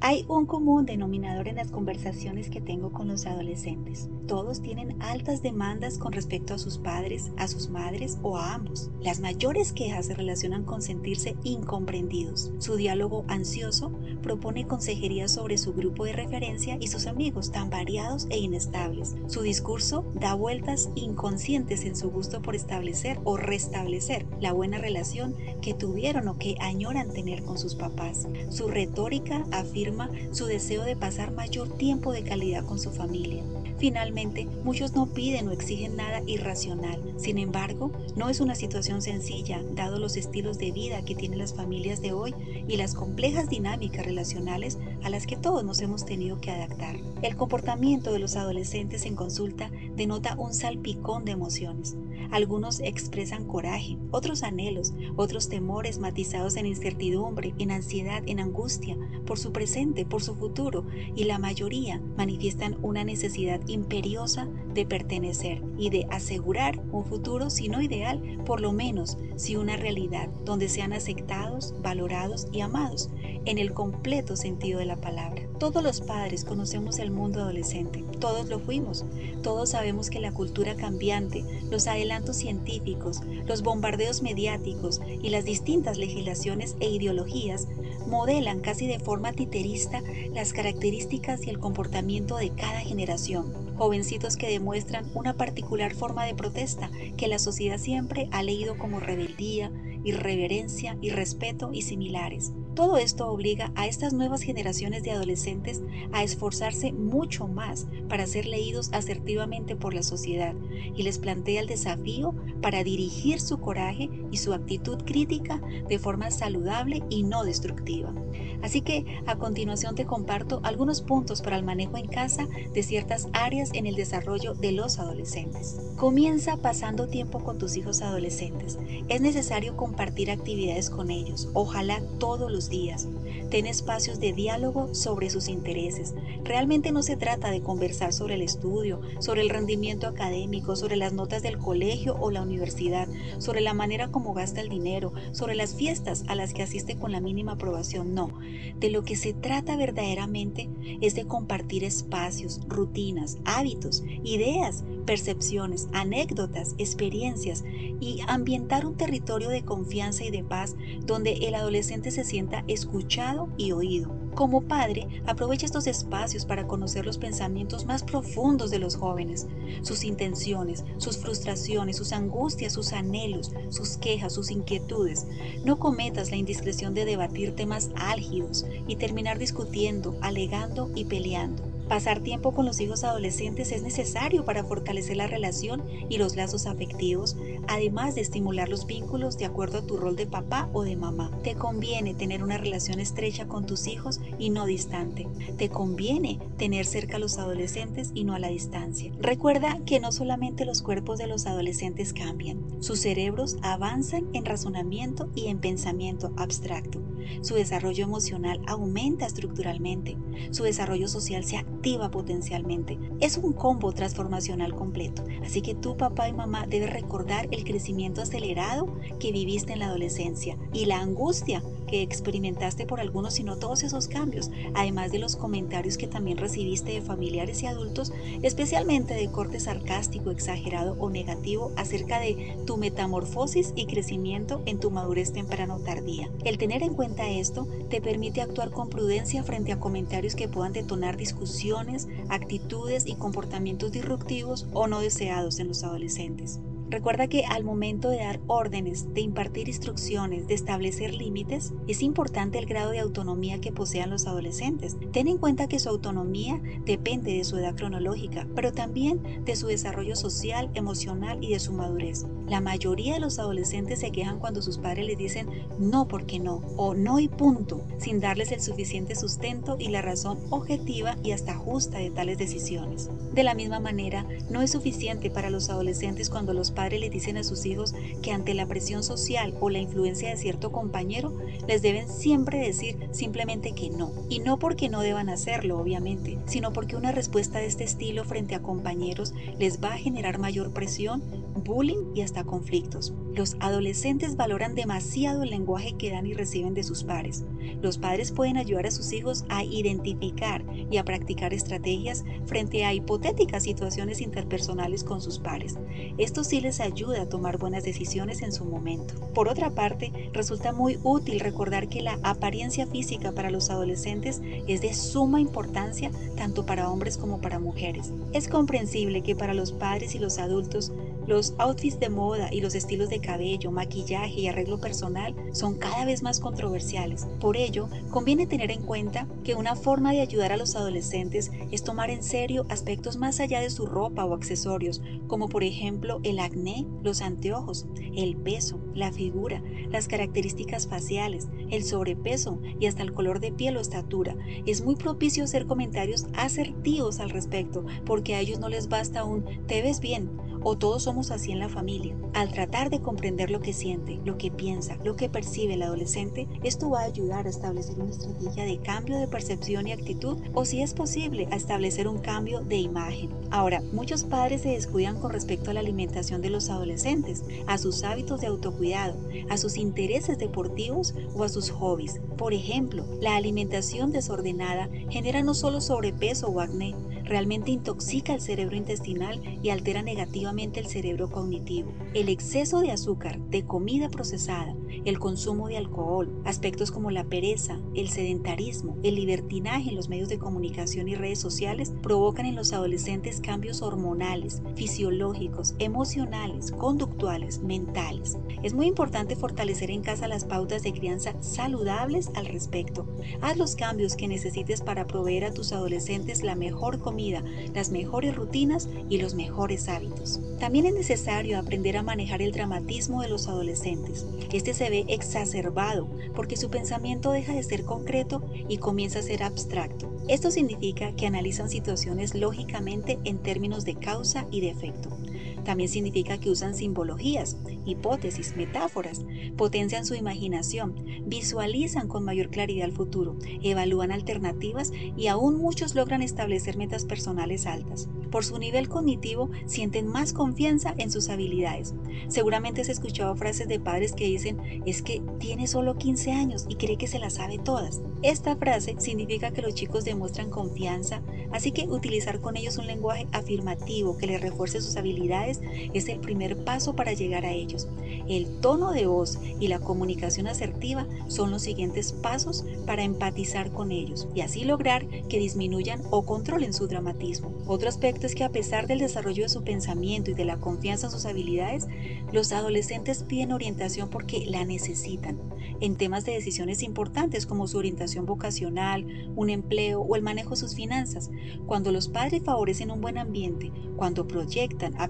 Hay un común denominador en las conversaciones que tengo con los adolescentes. Todos tienen altas demandas con respecto a sus padres, a sus madres o a ambos. Las mayores quejas se relacionan con sentirse incomprendidos. Su diálogo ansioso propone consejería sobre su grupo de referencia y sus amigos tan variados e inestables. Su discurso da vueltas inconscientes en su gusto por establecer o restablecer la buena relación que tuvieron o que añoran tener con sus papás. Su retórica afirma su deseo de pasar mayor tiempo de calidad con su familia. Finalmente, muchos no piden o exigen nada irracional. Sin embargo, no es una situación sencilla, dado los estilos de vida que tienen las familias de hoy y las complejas dinámicas relacionales a las que todos nos hemos tenido que adaptar. El comportamiento de los adolescentes en consulta denota un salpicón de emociones. Algunos expresan coraje, otros anhelos, otros temores matizados en incertidumbre, en ansiedad, en angustia, por su presente, por su futuro, y la mayoría manifiestan una necesidad imperiosa de pertenecer y de asegurar un futuro, si no ideal, por lo menos si una realidad donde sean aceptados, valorados y amados en el completo sentido de la palabra. Todos los padres conocemos el mundo adolescente, todos lo fuimos, todos sabemos que la cultura cambiante, los adelantos científicos, los bombardeos mediáticos y las distintas legislaciones e ideologías modelan casi de forma titerista las características y el comportamiento de cada generación. Jovencitos que demuestran una particular forma de protesta que la sociedad siempre ha leído como rebeldía, irreverencia, irrespeto y similares. Todo esto obliga a estas nuevas generaciones de adolescentes a esforzarse mucho más para ser leídos asertivamente por la sociedad y les plantea el desafío para dirigir su coraje y su actitud crítica de forma saludable y no destructiva. Así que a continuación te comparto algunos puntos para el manejo en casa de ciertas áreas en el desarrollo de los adolescentes. Comienza pasando tiempo con tus hijos adolescentes. Es necesario compartir actividades con ellos, ojalá todos los días. Ten espacios de diálogo sobre sus intereses. Realmente no se trata de conversar sobre el estudio, sobre el rendimiento académico, sobre las notas del colegio o la universidad, sobre la manera como gasta el dinero, sobre las fiestas a las que asiste con la mínima aprobación. No, de lo que se trata verdaderamente es de compartir espacios, rutinas, hábitos, ideas, percepciones, anécdotas, experiencias y ambientar un territorio de confianza y de paz donde el adolescente se sienta escuchado y oído. Como padre, aprovecha estos espacios para conocer los pensamientos más profundos de los jóvenes, sus intenciones, sus frustraciones, sus angustias, sus anhelos, sus quejas, sus inquietudes. No cometas la indiscreción de debatir temas álgidos y terminar discutiendo, alegando y peleando. Pasar tiempo con los hijos adolescentes es necesario para fortalecer la relación y los lazos afectivos, además de estimular los vínculos de acuerdo a tu rol de papá o de mamá. Te conviene tener una relación estrecha con tus hijos y no distante. Te conviene tener cerca a los adolescentes y no a la distancia. Recuerda que no solamente los cuerpos de los adolescentes cambian, sus cerebros avanzan en razonamiento y en pensamiento abstracto. Su desarrollo emocional aumenta estructuralmente, su desarrollo social se activa potencialmente. Es un combo transformacional completo, así que tu papá y mamá deben recordar el crecimiento acelerado que viviste en la adolescencia y la angustia que experimentaste por algunos y no todos esos cambios, además de los comentarios que también recibiste de familiares y adultos, especialmente de corte sarcástico, exagerado o negativo acerca de tu metamorfosis y crecimiento en tu madurez temprano tardía. El tener en cuenta esto te permite actuar con prudencia frente a comentarios que puedan detonar discusiones, actitudes y comportamientos disruptivos o no deseados en los adolescentes. Recuerda que al momento de dar órdenes, de impartir instrucciones, de establecer límites, es importante el grado de autonomía que posean los adolescentes. Ten en cuenta que su autonomía depende de su edad cronológica, pero también de su desarrollo social, emocional y de su madurez. La mayoría de los adolescentes se quejan cuando sus padres les dicen no porque no o no y punto, sin darles el suficiente sustento y la razón objetiva y hasta justa de tales decisiones. De la misma manera, no es suficiente para los adolescentes cuando los padres les dicen a sus hijos que ante la presión social o la influencia de cierto compañero, les deben siempre decir simplemente que no. Y no porque no deban hacerlo, obviamente, sino porque una respuesta de este estilo frente a compañeros les va a generar mayor presión, bullying y hasta conflictos. Los adolescentes valoran demasiado el lenguaje que dan y reciben de sus pares. Los padres pueden ayudar a sus hijos a identificar y a practicar estrategias frente a hipotéticas situaciones interpersonales con sus pares. Esto sí les ayuda a tomar buenas decisiones en su momento. Por otra parte, resulta muy útil recordar que la apariencia física para los adolescentes es de suma importancia tanto para hombres como para mujeres. Es comprensible que para los padres y los adultos los outfits de moda y los estilos de cabello, maquillaje y arreglo personal son cada vez más controversiales. Por ello, conviene tener en cuenta que una forma de ayudar a los adolescentes es tomar en serio aspectos más allá de su ropa o accesorios, como por ejemplo el acné, los anteojos, el peso, la figura, las características faciales, el sobrepeso y hasta el color de piel o estatura. Es muy propicio hacer comentarios asertivos al respecto, porque a ellos no les basta un te ves bien o todos somos así en la familia. Al tratar de comprender lo que siente, lo que piensa, lo que percibe el adolescente, esto va a ayudar a establecer una estrategia de cambio de percepción y actitud o si es posible a establecer un cambio de imagen. Ahora, muchos padres se descuidan con respecto a la alimentación de los adolescentes, a sus hábitos de autocuidado, a sus intereses deportivos o a sus hobbies. Por ejemplo, la alimentación desordenada genera no solo sobrepeso o acné, realmente intoxica el cerebro intestinal y altera negativamente el cerebro cognitivo. El exceso de azúcar, de comida procesada, el consumo de alcohol, aspectos como la pereza, el sedentarismo, el libertinaje en los medios de comunicación y redes sociales provocan en los adolescentes cambios hormonales, fisiológicos, emocionales, conductuales, mentales. Es muy importante fortalecer en casa las pautas de crianza saludables al respecto. Haz los cambios que necesites para proveer a tus adolescentes la mejor comida las mejores rutinas y los mejores hábitos. También es necesario aprender a manejar el dramatismo de los adolescentes. Este se ve exacerbado porque su pensamiento deja de ser concreto y comienza a ser abstracto. Esto significa que analizan situaciones lógicamente en términos de causa y de efecto. También significa que usan simbologías, hipótesis, metáforas, potencian su imaginación, visualizan con mayor claridad el futuro, evalúan alternativas y aún muchos logran establecer metas personales altas. Por su nivel cognitivo sienten más confianza en sus habilidades. Seguramente has escuchado frases de padres que dicen es que tiene solo 15 años y cree que se las sabe todas. Esta frase significa que los chicos demuestran confianza, así que utilizar con ellos un lenguaje afirmativo que les refuerce sus habilidades es el primer paso para llegar a ellos. El tono de voz y la comunicación asertiva son los siguientes pasos para empatizar con ellos y así lograr que disminuyan o controlen su dramatismo. Otro aspecto es que a pesar del desarrollo de su pensamiento y de la confianza en sus habilidades, los adolescentes piden orientación porque la necesitan en temas de decisiones importantes como su orientación vocacional, un empleo o el manejo de sus finanzas. Cuando los padres favorecen un buen ambiente, cuando proyectan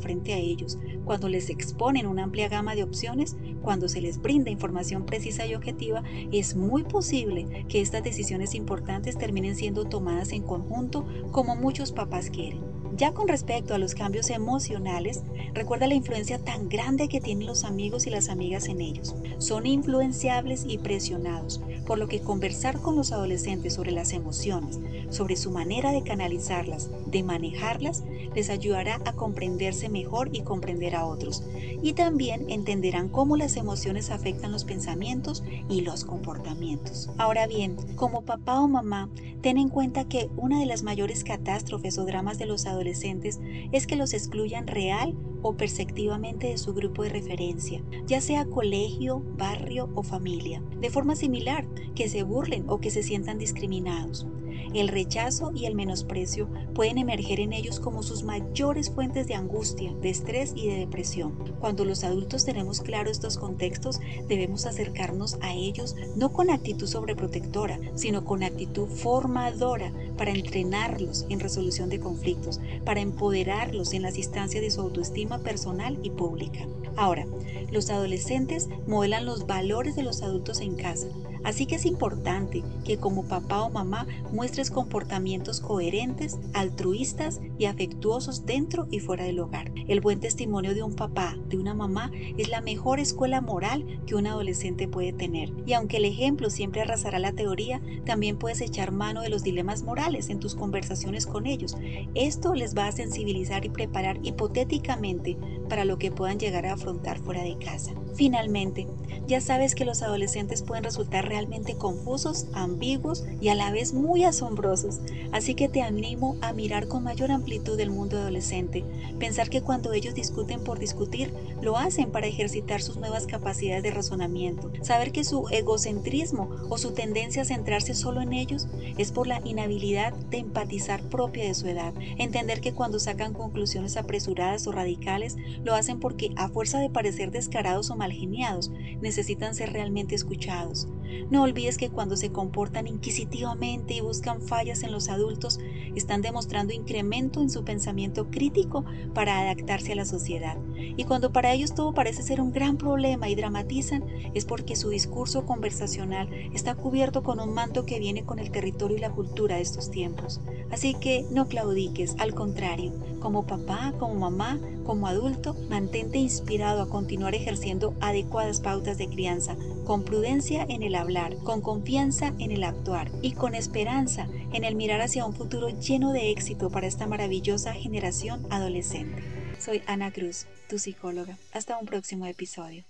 frente a ellos, cuando les exponen una amplia gama de opciones, cuando se les brinda información precisa y objetiva, es muy posible que estas decisiones importantes terminen siendo tomadas en conjunto como muchos papás quieren. Ya con respecto a los cambios emocionales, recuerda la influencia tan grande que tienen los amigos y las amigas en ellos. Son influenciables y presionados, por lo que conversar con los adolescentes sobre las emociones, sobre su manera de canalizarlas, de manejarlas, les ayudará a comprenderse mejor y comprender a otros. Y también entenderán cómo las emociones afectan los pensamientos y los comportamientos. Ahora bien, como papá o mamá, ten en cuenta que una de las mayores catástrofes o dramas de los adolescentes es que los excluyan real o perceptivamente de su grupo de referencia, ya sea colegio, barrio o familia, de forma similar, que se burlen o que se sientan discriminados. El rechazo y el menosprecio pueden emerger en ellos como sus mayores fuentes de angustia, de estrés y de depresión. Cuando los adultos tenemos claro estos contextos, debemos acercarnos a ellos no con actitud sobreprotectora, sino con actitud formadora para entrenarlos en resolución de conflictos, para empoderarlos en las instancias de su autoestima personal y pública. Ahora, los adolescentes modelan los valores de los adultos en casa, Así que es importante que como papá o mamá muestres comportamientos coherentes, altruistas y afectuosos dentro y fuera del hogar. El buen testimonio de un papá, de una mamá, es la mejor escuela moral que un adolescente puede tener. Y aunque el ejemplo siempre arrasará la teoría, también puedes echar mano de los dilemas morales en tus conversaciones con ellos. Esto les va a sensibilizar y preparar hipotéticamente para lo que puedan llegar a afrontar fuera de casa. Finalmente, ya sabes que los adolescentes pueden resultar realmente confusos, ambiguos y a la vez muy asombrosos, así que te animo a mirar con mayor amplitud el mundo adolescente, pensar que cuando ellos discuten por discutir, lo hacen para ejercitar sus nuevas capacidades de razonamiento, saber que su egocentrismo o su tendencia a centrarse solo en ellos es por la inhabilidad de empatizar propia de su edad, entender que cuando sacan conclusiones apresuradas o radicales, lo hacen porque a fuerza de parecer descarados o necesitan ser realmente escuchados. No olvides que cuando se comportan inquisitivamente y buscan fallas en los adultos, están demostrando incremento en su pensamiento crítico para adaptarse a la sociedad. Y cuando para ellos todo parece ser un gran problema y dramatizan, es porque su discurso conversacional está cubierto con un manto que viene con el territorio y la cultura de estos tiempos. Así que no claudiques, al contrario, como papá, como mamá, como adulto, mantente inspirado a continuar ejerciendo adecuadas pautas de crianza, con prudencia en el hablar, con confianza en el actuar y con esperanza en el mirar hacia un futuro lleno de éxito para esta maravillosa generación adolescente. Soy Ana Cruz, tu psicóloga. Hasta un próximo episodio.